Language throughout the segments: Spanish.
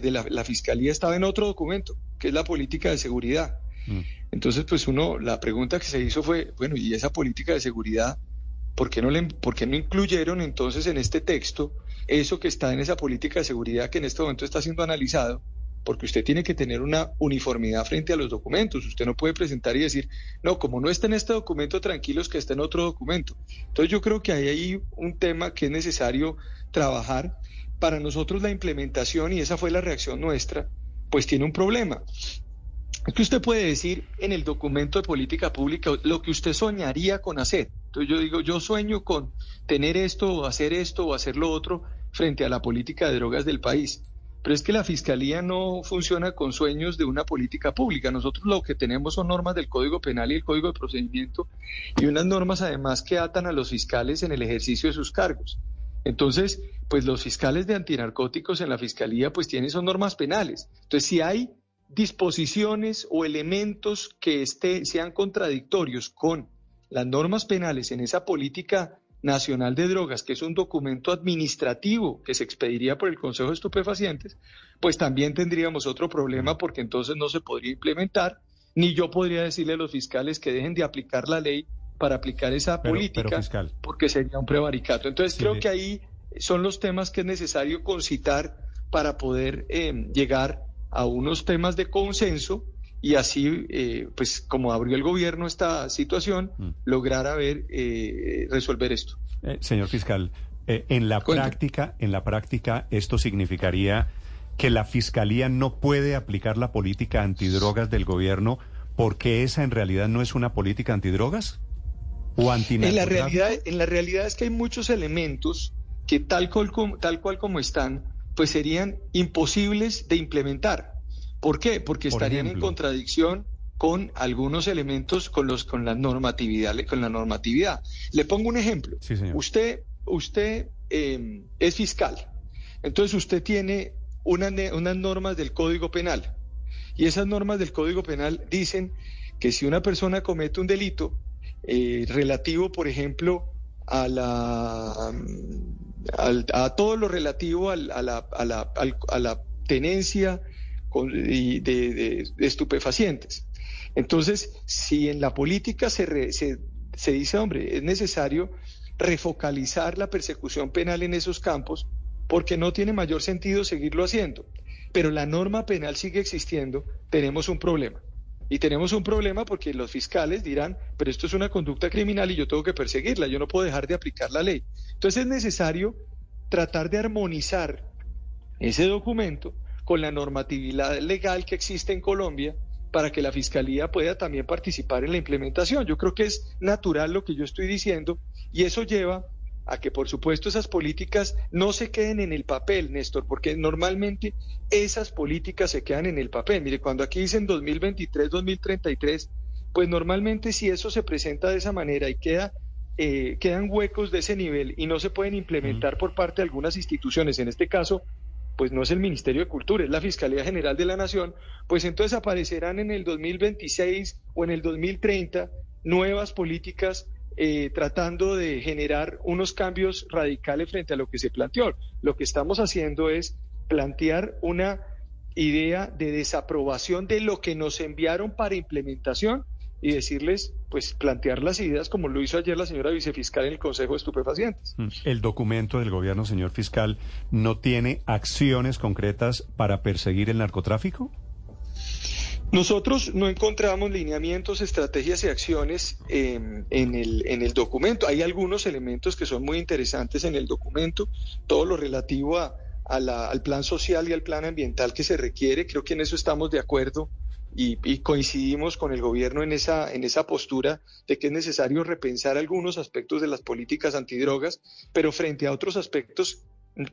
de la, fiscalía estaba en otro documento, que es la política de seguridad. Mm. Entonces, pues uno, la pregunta que se hizo fue, bueno, ¿y esa política de seguridad, por qué no, le, por qué no incluyeron entonces en este texto eso que está en esa política de seguridad que en este momento está siendo analizado? porque usted tiene que tener una uniformidad frente a los documentos. Usted no puede presentar y decir, no, como no está en este documento, tranquilos que está en otro documento. Entonces yo creo que hay ahí un tema que es necesario trabajar. Para nosotros la implementación, y esa fue la reacción nuestra, pues tiene un problema. Es que usted puede decir en el documento de política pública lo que usted soñaría con hacer. Entonces yo digo, yo sueño con tener esto o hacer esto o hacer lo otro frente a la política de drogas del país. Pero es que la Fiscalía no funciona con sueños de una política pública. Nosotros lo que tenemos son normas del Código Penal y el Código de Procedimiento y unas normas además que atan a los fiscales en el ejercicio de sus cargos. Entonces, pues los fiscales de antinarcóticos en la Fiscalía pues tienen son normas penales. Entonces, si hay disposiciones o elementos que esté, sean contradictorios con las normas penales en esa política Nacional de Drogas, que es un documento administrativo que se expediría por el Consejo de Estupefacientes, pues también tendríamos otro problema porque entonces no se podría implementar, ni yo podría decirle a los fiscales que dejen de aplicar la ley para aplicar esa política, porque sería un prevaricato. Entonces creo que ahí son los temas que es necesario concitar para poder eh, llegar a unos temas de consenso y así, eh, pues como abrió el gobierno esta situación, mm. lograr a ver, eh, resolver esto. Eh, señor fiscal, en la práctica, en la práctica, esto significaría que la fiscalía no puede aplicar la política antidrogas del gobierno porque esa en realidad no es una política antidrogas o en la realidad en la realidad es que hay muchos elementos que tal cual, tal cual como están pues serían imposibles de implementar ¿Por qué? Porque estarían en contradicción con algunos elementos con los con la normatividad con la normatividad. Le pongo un ejemplo. Usted usted em, es fiscal, entonces usted tiene unas normas del Código Penal y esas normas del Código Penal dicen que si una persona comete un delito eh, relativo, por ejemplo, a la a todo lo relativo a la, a la, a la tenencia de, estupefacientes. Entonces, si en la política se, se, dice, hombre, es necesario refocalizar la persecución penal en esos campos, porque no tiene mayor sentido seguirlo haciendo. Pero la norma penal sigue existiendo, tenemos un problema. Y tenemos un problema porque los fiscales dirán, pero esto es una conducta criminal y yo tengo que perseguirla, yo no puedo dejar de aplicar la ley. Entonces es necesario tratar de armonizar ese documento con la normatividad legal que existe en Colombia para que la Fiscalía pueda también participar en la implementación. Yo creo que es natural lo que yo estoy diciendo y eso lleva a que, por supuesto, esas políticas no se queden en el papel, Néstor, porque normalmente esas políticas se quedan en el papel. Mire, cuando aquí dicen 2023, 2033, pues normalmente si eso se presenta de esa manera y queda eh, quedan huecos de ese nivel y no se pueden implementar por parte de algunas instituciones, en este caso pues no es el Ministerio de Cultura, es la Fiscalía General de la Nación, pues entonces aparecerán en el 2026 o en el 2030 nuevas políticas eh, tratando de generar unos cambios radicales frente a lo que se planteó. Lo que estamos haciendo es plantear una idea de desaprobación de lo que nos enviaron para implementación y decirles, pues plantear las ideas como lo hizo ayer la señora vicefiscal en el Consejo de Estupefacientes. Mm. El documento del gobierno, señor fiscal, no tiene acciones concretas para perseguir el narcotráfico? Nosotros no encontramos lineamientos, estrategias y acciones en, el, en el documento. Hay algunos elementos que son muy interesantes en el documento, todo lo relativo a, al plan social y al plan ambiental que se requiere. Creo que en eso estamos de acuerdo y, coincidimos con el gobierno en esa, en esa postura de que es necesario repensar algunos aspectos de las políticas antidrogas, pero frente a otros aspectos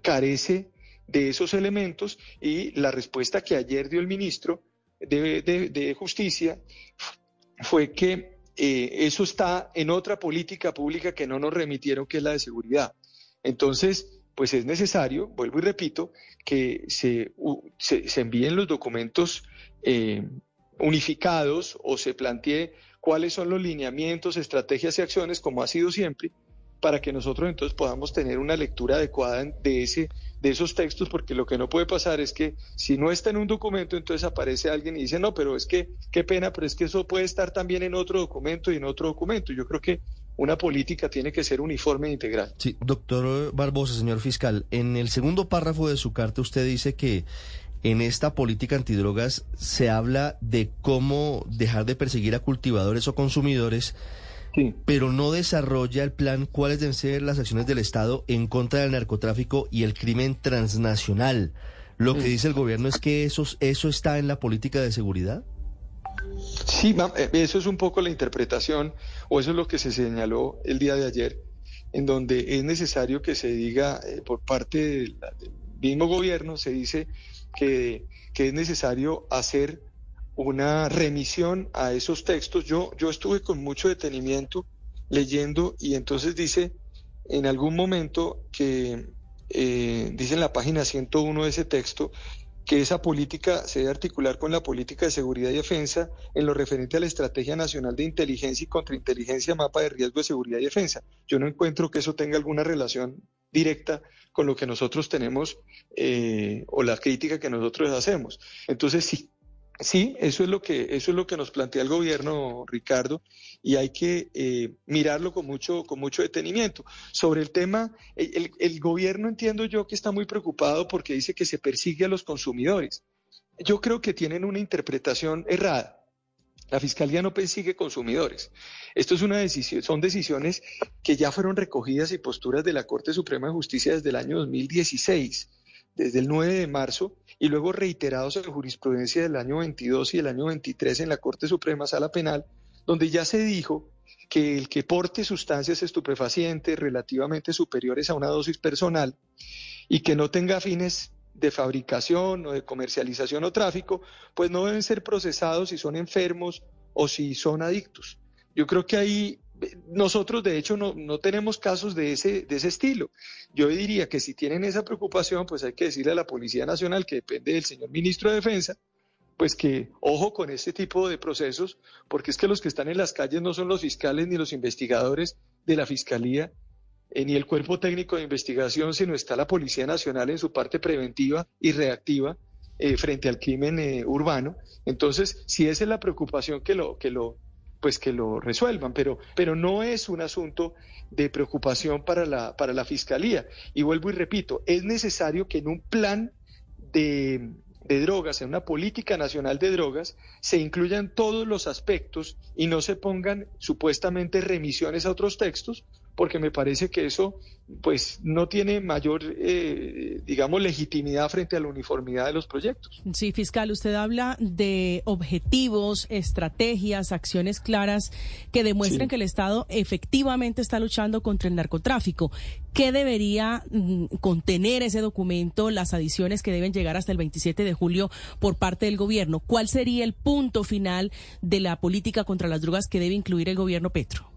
carece de esos elementos y la respuesta que ayer dio el ministro de, Justicia fue que eh, eso está en otra política pública que no nos remitieron, que es la de seguridad. Entonces, pues es necesario, vuelvo y repito, que se, se, envíen los documentos eh, unificados o se plantee cuáles son los lineamientos, estrategias y acciones, como ha sido siempre, para que nosotros entonces podamos tener una lectura adecuada de ese de esos textos, porque lo que no puede pasar es que si no está en un documento, entonces aparece alguien y dice, no, pero es que, qué pena, pero es que eso puede estar también en otro documento y en otro documento. Yo creo que una política tiene que ser uniforme e integral. Sí, doctor Barbosa, señor fiscal, en el segundo párrafo de su carta usted dice que en esta política antidrogas se habla de cómo dejar de perseguir a cultivadores o consumidores, pero no desarrolla el plan cuáles deben ser las acciones del Estado en contra del narcotráfico y el crimen transnacional. Lo que dice el gobierno es que eso, eso está en la política de seguridad. Sí, eh, eso es un poco la interpretación, o eso es lo que se señaló el día de ayer, en donde es necesario que se diga eh, por parte del mismo gobierno, se dice que, es necesario hacer una remisión a esos textos. Yo, yo estuve con mucho detenimiento leyendo y entonces dice en algún momento que, eh, dice en la página 101 de ese texto, que esa política se debe articular con la política de seguridad y defensa en lo referente a la Estrategia Nacional de Inteligencia y Contrainteligencia, mapa de riesgo de seguridad y defensa. Yo no encuentro que eso tenga alguna relación directa con lo que nosotros tenemos eh, o la crítica que nosotros hacemos. Entonces, sí, Sí, eso es lo que eso es lo que nos plantea el gobierno, Ricardo, y hay que eh, mirarlo con mucho con mucho detenimiento. Sobre el tema, el, el, gobierno entiendo yo que está muy preocupado porque dice que se persigue a los consumidores. Yo creo que tienen una interpretación errada. La fiscalía no persigue consumidores. Esto es una decisión, son decisiones que ya fueron recogidas y posturas de la Corte Suprema de Justicia desde el año 2016 desde el 9 de marzo y luego reiterados en jurisprudencia del año 22 y el año 23 en la Corte Suprema Sala Penal, donde ya se dijo que el que porte sustancias estupefacientes relativamente superiores a una dosis personal y que no tenga fines de fabricación o de comercialización o tráfico, pues no deben ser procesados si son enfermos o si son adictos. Yo creo que ahí nosotros, de hecho, no, no, tenemos casos de ese, de ese estilo. Yo diría que si tienen esa preocupación, pues hay que decirle a la Policía Nacional, que depende del señor ministro de Defensa, pues que ojo con este tipo de procesos, porque es que los que están en las calles no son los fiscales ni los investigadores de la Fiscalía, eh, ni el cuerpo técnico de investigación, sino está la Policía Nacional en su parte preventiva y reactiva eh, frente al crimen eh, urbano. Entonces, si esa es la preocupación que lo, que lo pues que lo resuelvan, pero, pero no es un asunto de preocupación para la, para la Fiscalía. Y vuelvo y repito, es necesario que en un plan de, de drogas, en una política nacional de drogas, se incluyan todos los aspectos y no se pongan supuestamente remisiones a otros textos, porque me parece que eso pues no tiene mayor, eh, digamos, legitimidad frente a la uniformidad de los proyectos. Sí, fiscal, usted habla de objetivos, estrategias, acciones claras que demuestren que el Estado efectivamente está luchando contra el narcotráfico. ¿Qué debería mm, contener ese documento, las adiciones que deben llegar hasta el 27 de julio por parte del gobierno? ¿Cuál sería el punto final de la política contra las drogas que debe incluir el gobierno Petro?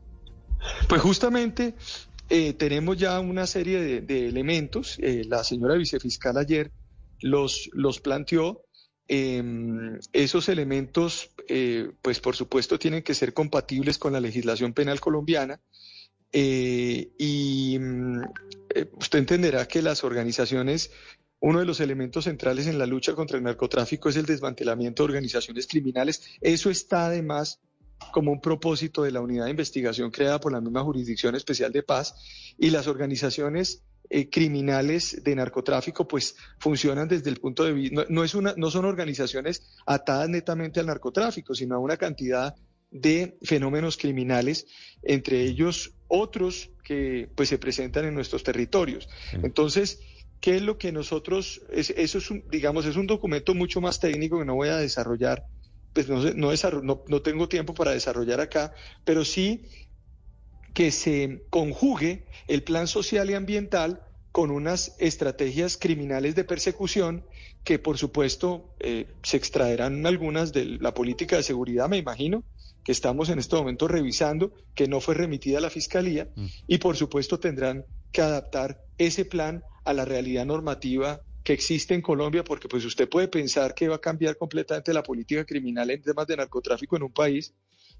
Pues justamente eh, tenemos ya una serie de, elementos. Eh, la señora vicefiscal ayer los, los planteó. Em, esos elementos, eh, pues por supuesto, tienen que ser compatibles con la legislación penal colombiana. y mm, usted entenderá que las organizaciones, uno de los elementos centrales en la lucha contra el narcotráfico es el desmantelamiento de organizaciones criminales. Eso está además como un propósito de la unidad de investigación creada por la misma Jurisdicción Especial de Paz y las organizaciones eh, criminales de narcotráfico pues funcionan desde el punto de vista, no, es una, no son organizaciones atadas netamente al narcotráfico, sino a una cantidad de fenómenos criminales, entre ellos otros que pues se presentan en nuestros territorios. Entonces, ¿qué es lo que nosotros, eso es un, digamos, es un documento mucho más técnico que no voy a desarrollar pues no, no, no, tengo tiempo para desarrollar acá, pero sí que se conjugue el plan social y ambiental con unas estrategias criminales de persecución que por supuesto eh, se extraerán algunas de la política de seguridad, me imagino, que estamos en este momento revisando, que no fue remitida a la Fiscalía, mm. y por supuesto tendrán que adaptar ese plan a la realidad normativa que existe en Colombia, porque pues usted puede pensar que va a cambiar completamente la política criminal en temas de narcotráfico en un país,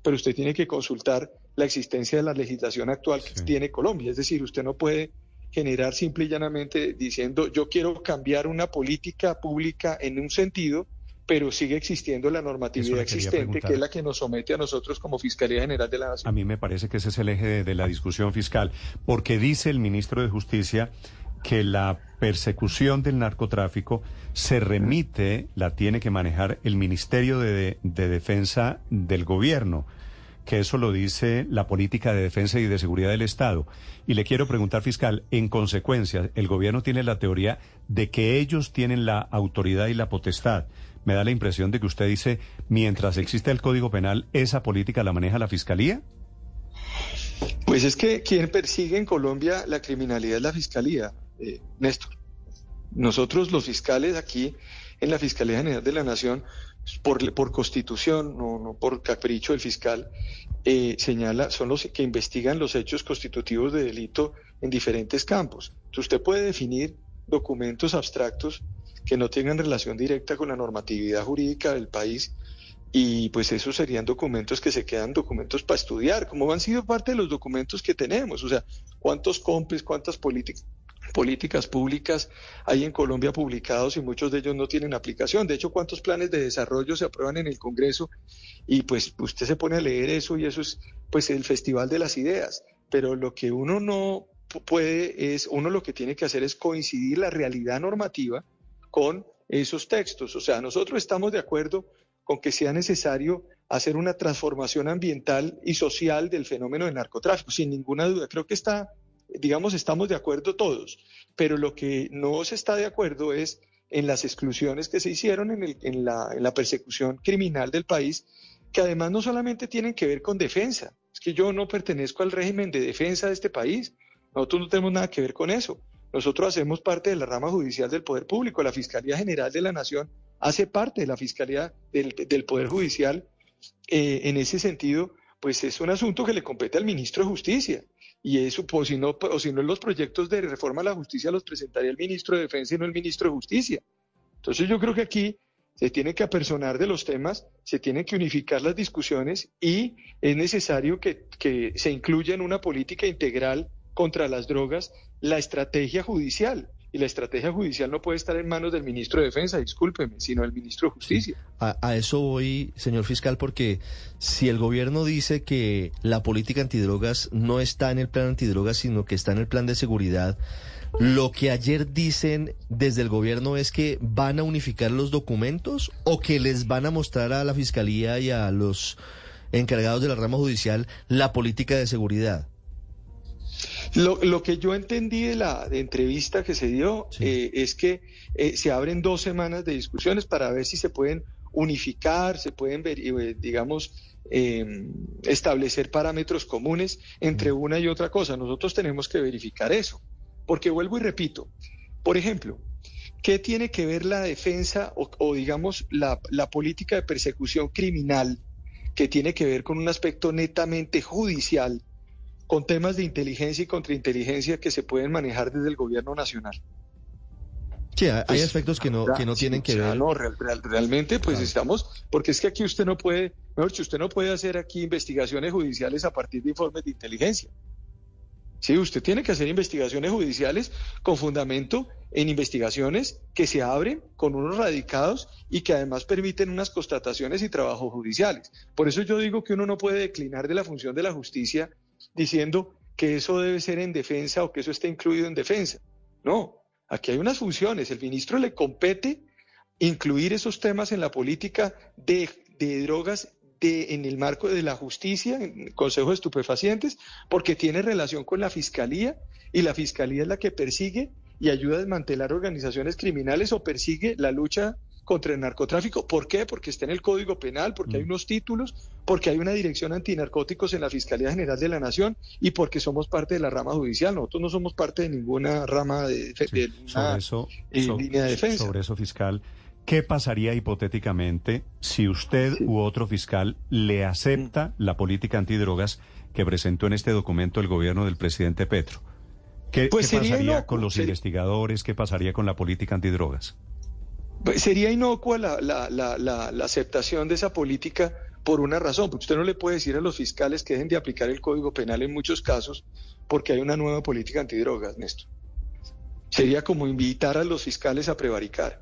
pero usted tiene que consultar la existencia de la legislación actual que tiene Colombia. Es decir, usted no puede generar simple y llanamente diciendo yo quiero cambiar una política pública en un sentido, pero sigue existiendo la normatividad existente, que es la que nos somete a nosotros como Fiscalía General de la Nación. A mí me parece que ese es el eje de la discusión fiscal, porque dice el ministro de Justicia que la persecución del narcotráfico se remite, la tiene que manejar el Ministerio de, Defensa del Gobierno, que eso lo dice la política de defensa y de seguridad del Estado. Y le quiero preguntar, fiscal, en consecuencia, el Gobierno tiene la teoría de que ellos tienen la autoridad y la potestad. Me da la impresión de que usted dice, mientras existe el Código Penal, ¿esa política la maneja la Fiscalía? Pues es que quien persigue en Colombia la criminalidad es la Fiscalía. Eh, Néstor. Nosotros los fiscales aquí en la Fiscalía General de la Nación, por, constitución, no, no por capricho del fiscal, eh, señala, son los que investigan los hechos constitutivos de delito en diferentes campos. usted puede definir documentos abstractos que no tengan relación directa con la normatividad jurídica del país y pues esos serían documentos que se quedan documentos para estudiar, como han sido parte de los documentos que tenemos, o sea, cuántos compes, cuántas políticas políticas públicas hay en Colombia publicados y muchos de ellos no tienen aplicación. De hecho, ¿cuántos planes de desarrollo se aprueban en el Congreso? Y pues usted se pone a leer eso y eso es pues el festival de las ideas. Pero lo que uno no puede es, uno lo que tiene que hacer es coincidir la realidad normativa con esos textos. O sea, nosotros estamos de acuerdo con que sea necesario hacer una transformación ambiental y social del fenómeno del narcotráfico, sin ninguna duda. Creo que está digamos, estamos de acuerdo todos, pero lo que no se está de acuerdo es en las exclusiones que se hicieron en, la, persecución criminal del país, que además no solamente tienen que ver con defensa, es que yo no pertenezco al régimen de defensa de este país, nosotros no tenemos nada que ver con eso. Nosotros hacemos parte de la rama judicial del Poder Público, la Fiscalía General de la Nación hace parte de la Fiscalía del, Poder Judicial. Eh, en ese sentido, pues es un asunto que le compete al ministro de Justicia. Y eso, pues, si no, o si no, los proyectos de reforma a la justicia los presentaría el ministro de Defensa y no el ministro de Justicia. Entonces yo creo que aquí se tiene que apersonar de los temas, se tienen que unificar las discusiones y es necesario que, que se incluya en una política integral contra las drogas la estrategia judicial y la estrategia judicial no puede estar en manos del ministro de Defensa, discúlpeme, sino del ministro de Justicia. A, eso voy, señor fiscal, porque si el gobierno dice que la política antidrogas no está en el plan antidrogas, sino que está en el plan de seguridad, lo que ayer dicen desde el gobierno es que van a unificar los documentos o que les van a mostrar a la fiscalía y a los encargados de la rama judicial la política de seguridad. Lo, que yo entendí de la entrevista que se dio eh, es que eh, se abren dos semanas de discusiones para ver si se pueden unificar, se pueden ver, eh, digamos, em, establecer parámetros comunes entre una y otra cosa. Nosotros tenemos que verificar eso, porque vuelvo y repito, por ejemplo, ¿qué tiene que ver la defensa o, digamos, la, la política de persecución criminal que tiene que ver con un aspecto netamente judicial? Con temas de inteligencia y contrainteligencia que se pueden manejar desde el gobierno nacional. Sí, hay pues, aspectos que no, que no tienen que ver. No, realmente, pues estamos, porque es que aquí usted no puede, mejor dicho, usted no puede hacer aquí investigaciones judiciales a partir de informes de inteligencia. Sí, usted tiene que hacer investigaciones judiciales con fundamento en investigaciones que se abren con unos radicados y que además permiten unas constataciones y trabajos judiciales. Por eso yo digo que uno no puede declinar de la función de la justicia diciendo que eso debe ser en defensa o que eso está incluido en defensa. No, aquí hay unas funciones. El ministro le compete incluir esos temas en la política de, drogas de, en el marco de la justicia, en el Consejo de Estupefacientes, porque tiene relación con la Fiscalía y la Fiscalía es la que persigue y ayuda a desmantelar organizaciones criminales o persigue la lucha contra el narcotráfico. ¿Por qué? Porque está en el Código Penal, porque hay mm. unos títulos, porque hay una dirección antinarcóticos en la Fiscalía General de la Nación y porque somos parte de la rama judicial. Nosotros no somos parte de ninguna rama de, eso, eh, línea de defensa. Sobre eso, fiscal. ¿Qué pasaría hipotéticamente si usted u otro fiscal le acepta mm. la política antidrogas que presentó en este documento el gobierno del presidente Petro? ¿Qué, pues pasaría con los investigadores? ¿Qué pasaría con la política antidrogas? Pues, sería inocua la, aceptación de esa política por una razón, porque usted no le puede decir a los fiscales que dejen de aplicar el Código Penal en muchos casos porque hay una nueva política antidrogas, Néstor. Sería como invitar a los fiscales a prevaricar.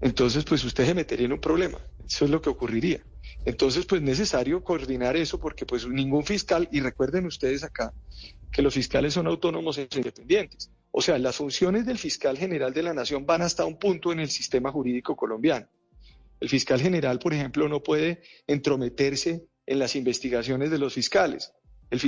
Entonces, pues usted se metería en un problema. Eso es lo que ocurriría. Entonces, pues necesario coordinar eso porque pues ningún fiscal, y recuerden ustedes acá, que los fiscales son autónomos e independientes. O sea, las funciones del fiscal general de la nación van hasta un punto en el sistema jurídico colombiano. El fiscal general, por ejemplo, no puede entrometerse en las investigaciones de los fiscales. El,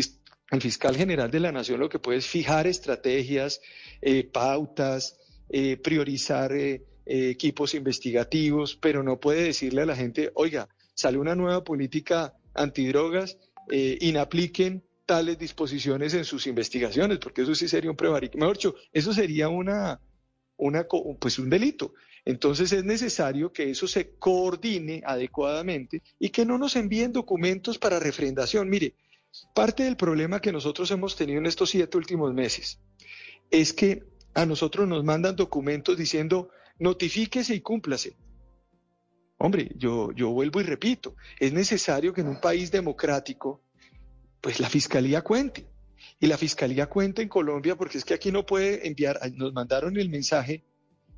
fiscal general de la nación lo que puede es fijar estrategias, eh, pautas, eh, priorizar eh, equipos investigativos, pero no puede decirle a la gente, oiga, sale una nueva política antidrogas, inapliquen tales disposiciones en sus investigaciones, porque eso sí sería un prevarico. Mejor eso sería una, una, pues un delito. Entonces es necesario que eso se coordine adecuadamente y que no nos envíen documentos para refrendación. Mire, parte del problema que nosotros hemos tenido en estos siete últimos meses es que a nosotros nos mandan documentos diciendo notifíquese y cúmplase. Hombre, yo, yo vuelvo y repito, es necesario que en un país democrático pues la fiscalía cuente. Y la fiscalía cuenta en Colombia porque es que aquí no puede enviar, nos mandaron el mensaje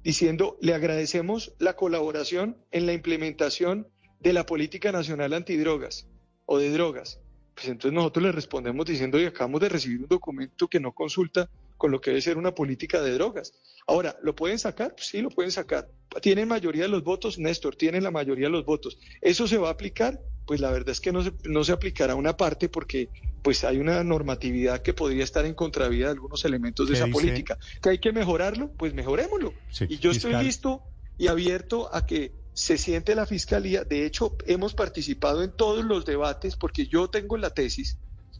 diciendo, le agradecemos la colaboración en la implementación de la política nacional antidrogas o de drogas. Pues entonces nosotros le respondemos diciendo, y acabamos de recibir un documento que no consulta con lo que debe ser una política de drogas. Ahora, ¿lo pueden sacar? Pues sí, lo pueden sacar. ¿Tienen mayoría de los votos? Néstor, tienen la mayoría de los votos. ¿Eso se va a aplicar? Pues la verdad es que no se, no se aplicará una parte porque pues hay una normatividad que podría estar en contravía de algunos elementos de esa política. ¿Que hay que mejorarlo? Pues mejorémoslo. y yo estoy listo y abierto a que se siente la fiscalía. De hecho, hemos participado en todos los debates porque yo tengo la tesis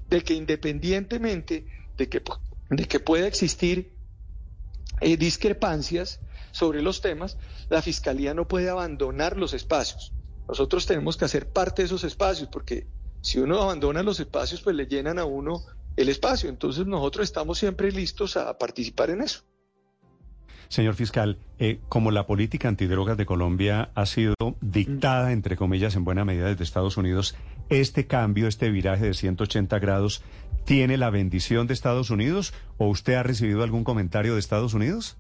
de que independientemente de que de que pueda existir eh, discrepancias sobre los temas, la Fiscalía no puede abandonar los espacios. Nosotros tenemos que hacer parte de esos espacios, porque si uno abandona los espacios, pues le llenan a uno el espacio. Entonces nosotros estamos siempre listos a participar en eso. Señor fiscal, eh, como la política antidrogas de Colombia ha sido dictada, entre comillas, en buena medida desde Estados Unidos, este cambio, este viraje de 180 grados, ¿tiene la bendición de Estados Unidos o usted ha recibido algún comentario de Estados Unidos?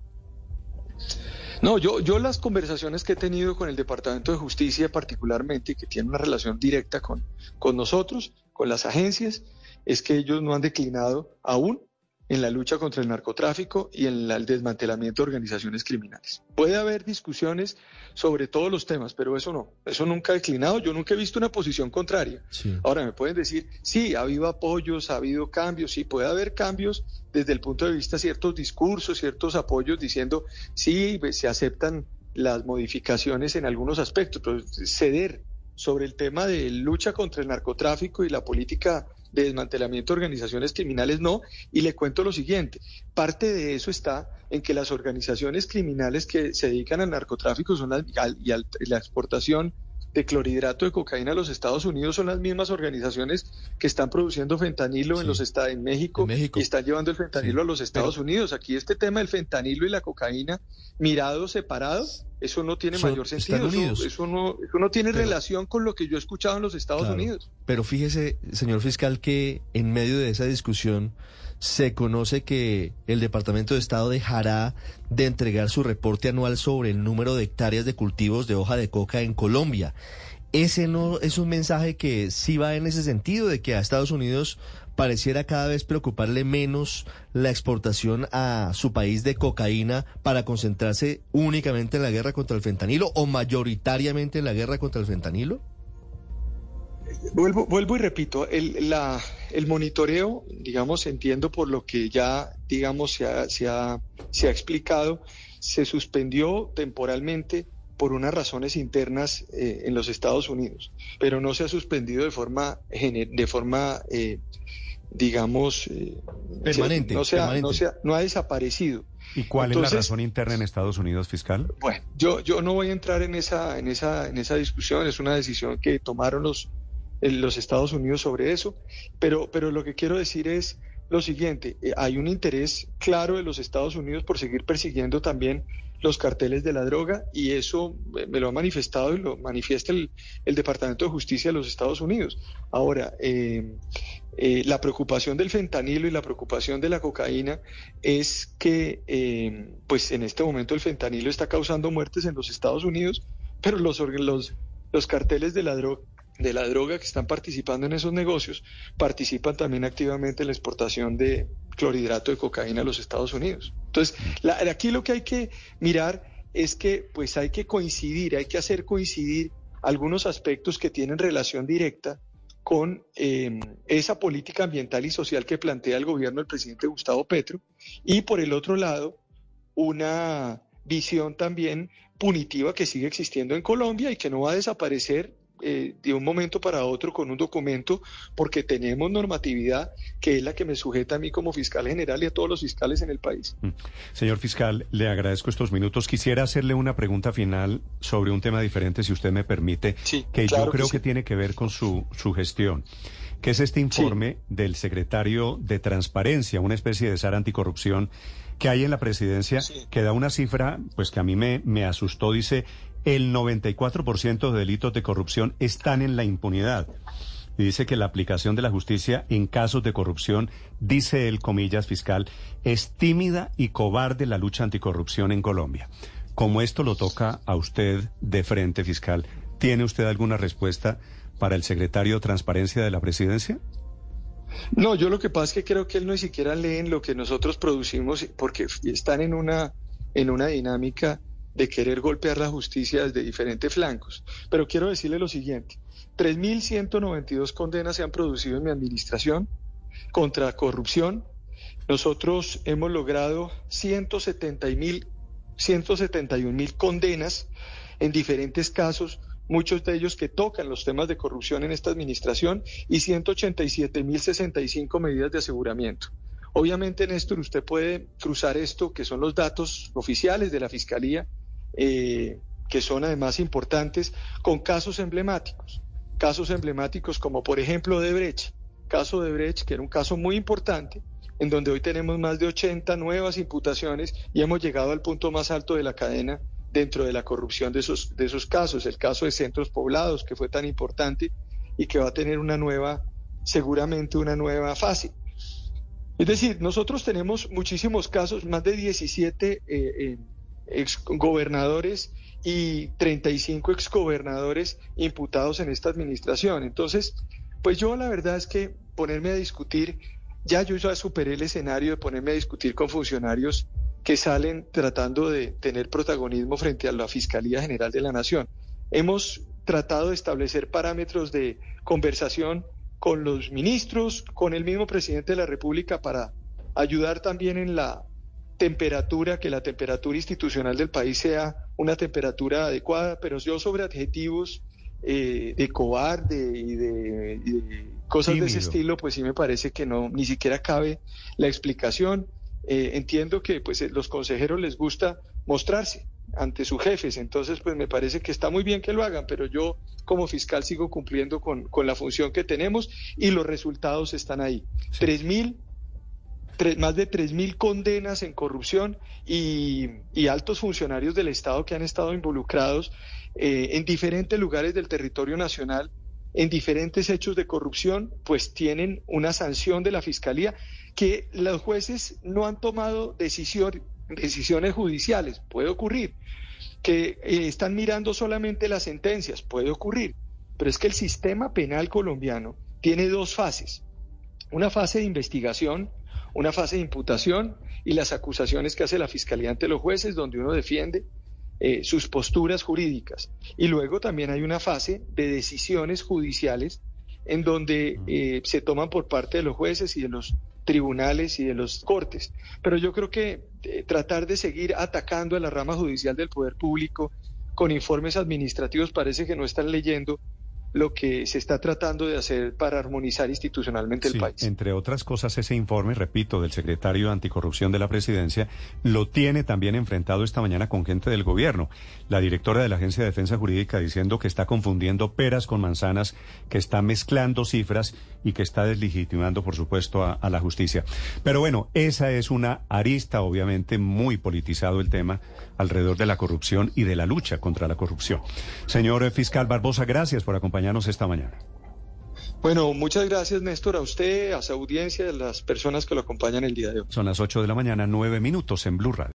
No, yo, yo las conversaciones que he tenido con el Departamento de Justicia particularmente, que tiene una relación directa con, con nosotros, con las agencias, es que ellos no han declinado aún en la lucha contra el narcotráfico y en el desmantelamiento de organizaciones criminales. Puede haber discusiones sobre todos los temas, pero eso no, eso nunca ha declinado, yo nunca he visto una posición contraria. Ahora me pueden decir, sí, ha habido apoyos, ha habido cambios, sí, puede haber cambios desde el punto de vista ciertos discursos, ciertos apoyos diciendo, sí, pues, se aceptan las modificaciones en algunos aspectos, pero ceder sobre el tema de lucha contra el narcotráfico y la política de desmantelamiento de organizaciones criminales, no. Y le cuento lo siguiente, parte de eso está en que las organizaciones criminales que se dedican al narcotráfico son las, y a la exportación de clorhidrato de cocaína a los Estados Unidos son las mismas organizaciones que están produciendo fentanilo en los Estados en México, y están llevando el fentanilo a los Estados Unidos. Aquí este tema del fentanilo y la cocaína mirado separado, eso no tiene mayor sentido. Eso, no, eso no tiene relación con lo que yo he escuchado en los Estados Unidos. Pero fíjese, señor fiscal, que en medio de esa discusión se conoce que el Departamento de Estado dejará de entregar su reporte anual sobre el número de hectáreas de cultivos de hoja de coca en Colombia. Ese no es un mensaje que sí va en ese sentido de que a Estados Unidos pareciera cada vez preocuparle menos la exportación a su país de cocaína para concentrarse únicamente en la guerra contra el fentanilo o mayoritariamente en la guerra contra el fentanilo? Vuelvo, vuelvo y repito, el, el monitoreo, digamos, entiendo por lo que ya, digamos, se ha, se ha, se ha explicado, se suspendió temporalmente por unas razones internas eh, en los Estados Unidos, pero no se ha suspendido de forma, de forma eh, digamos, eh, permanente, no, no, no ha desaparecido. ¿Y cuál es la razón interna en Estados Unidos, fiscal? Bueno, yo, yo no voy a entrar en esa, en esa, en esa discusión, es una decisión que tomaron los, en los Estados Unidos sobre eso, pero, pero lo que quiero decir es lo siguiente, eh, hay un interés claro de los Estados Unidos por seguir persiguiendo también los carteles de la droga y eso eh, me lo ha manifestado y lo manifiesta el, Departamento de Justicia de los Estados Unidos. Ahora, eh, la preocupación del fentanilo y la preocupación de la cocaína es que, pues en este momento el fentanilo está causando muertes en los Estados Unidos, pero los, carteles de la droga de la droga que están participando en esos negocios participan también activamente en la exportación de clorhidrato de cocaína a los Estados Unidos. Entonces, aquí lo que hay que mirar es que pues hay que coincidir, hay que hacer coincidir algunos aspectos que tienen relación directa con eh, esa política ambiental y social que plantea el gobierno del presidente Gustavo Petro. Y por el otro lado una visión también punitiva que sigue existiendo en Colombia y que no va a desaparecer eh, de un momento para otro con un documento porque tenemos normatividad que es la que me sujeta a mí como fiscal general y a todos los fiscales en el país. Mm. Señor fiscal, le agradezco estos minutos. Quisiera hacerle una pregunta final sobre un tema diferente, si usted me permite, que yo creo que, tiene que ver con su, su gestión que es este informe del secretario de Transparencia, una especie de SAR anticorrupción que hay en la presidencia, que da una cifra, pues que a mí me, me asustó, dice, el 94% de delitos de corrupción están en la impunidad. Y dice que la aplicación de la justicia en casos de corrupción, dice el comillas fiscal, es tímida y cobarde la lucha anticorrupción en Colombia. Como esto lo toca a usted de frente fiscal, ¿tiene usted alguna respuesta para el secretario de Transparencia de la Presidencia? No, yo lo que pasa es que creo que él no siquiera leen lo que nosotros producimos porque están en una, en una dinámica de querer golpear la justicia desde diferentes flancos. Pero quiero decirle lo siguiente, 3.192 condenas se han producido en mi administración contra corrupción. Nosotros hemos logrado 171 mil condenas en diferentes casos, muchos de ellos que tocan los temas de corrupción en esta administración y 187 mil 65 medidas de aseguramiento. Obviamente, Néstor, usted puede cruzar esto, que son los datos oficiales de la Fiscalía, eh, que son además importantes, con casos emblemáticos. Casos emblemáticos como por ejemplo de Brecht, caso de Brecht, que era un caso muy importante, en donde hoy tenemos más de 80 nuevas imputaciones y hemos llegado al punto más alto de la cadena dentro de la corrupción de esos, de esos casos. El caso de centros poblados, que fue tan importante y que va a tener una nueva, seguramente una nueva fase. Es decir, nosotros tenemos muchísimos casos, más de 17 eh, exgobernadores y 35 exgobernadores imputados en esta administración. Entonces, pues yo la verdad es que ponerme a discutir, ya yo ya superé el escenario de ponerme a discutir con funcionarios que salen tratando de tener protagonismo frente a la Fiscalía General de la Nación. Hemos tratado de establecer parámetros de conversación con los ministros, con el mismo presidente de la República para ayudar también en la temperatura, que la temperatura institucional del país sea una temperatura adecuada, pero yo sobre adjetivos eh, de cobarde y de, cosas de ese estilo, pues sí me parece que no, ni siquiera cabe la explicación. Eh, entiendo que pues los consejeros les gusta mostrarse ante sus jefes, entonces pues me parece que está muy bien que lo hagan, pero yo como fiscal sigo cumpliendo con, con la función que tenemos y los resultados están ahí. Tres más de 3.000 condenas en corrupción y, altos funcionarios del Estado que han estado involucrados eh, en diferentes lugares del territorio nacional en diferentes hechos de corrupción, pues tienen una sanción de la Fiscalía que los jueces no han tomado decisiones judiciales, puede ocurrir, que eh, están mirando solamente las sentencias, puede ocurrir, pero es que el sistema penal colombiano tiene dos fases, una fase de investigación una fase de imputación y las acusaciones que hace la Fiscalía ante los jueces, donde uno defiende eh, sus posturas jurídicas. Y luego también hay una fase de decisiones judiciales en donde eh, se toman por parte de los jueces y de los tribunales y de los cortes. Pero yo creo que eh, tratar de seguir atacando a la rama judicial del poder público con informes administrativos parece que no están leyendo lo que se está tratando de hacer para armonizar institucionalmente el país. Entre otras cosas, ese informe, repito, del secretario de Anticorrupción de la Presidencia, lo tiene también enfrentado esta mañana con gente del gobierno. La directora de la Agencia de Defensa Jurídica diciendo que está confundiendo peras con manzanas, que está mezclando cifras y que está deslegitimando, por supuesto, a, a la justicia. Pero bueno, esa es una arista, obviamente, muy politizado el tema alrededor de la corrupción y de la lucha contra la corrupción. Señor fiscal Barbosa, gracias por acompañarnos esta mañana. Bueno, muchas gracias Néstor, a usted, a su audiencia, a las personas que lo acompañan el día de hoy. Son las 8 de la mañana, nueve minutos en Blue Radio.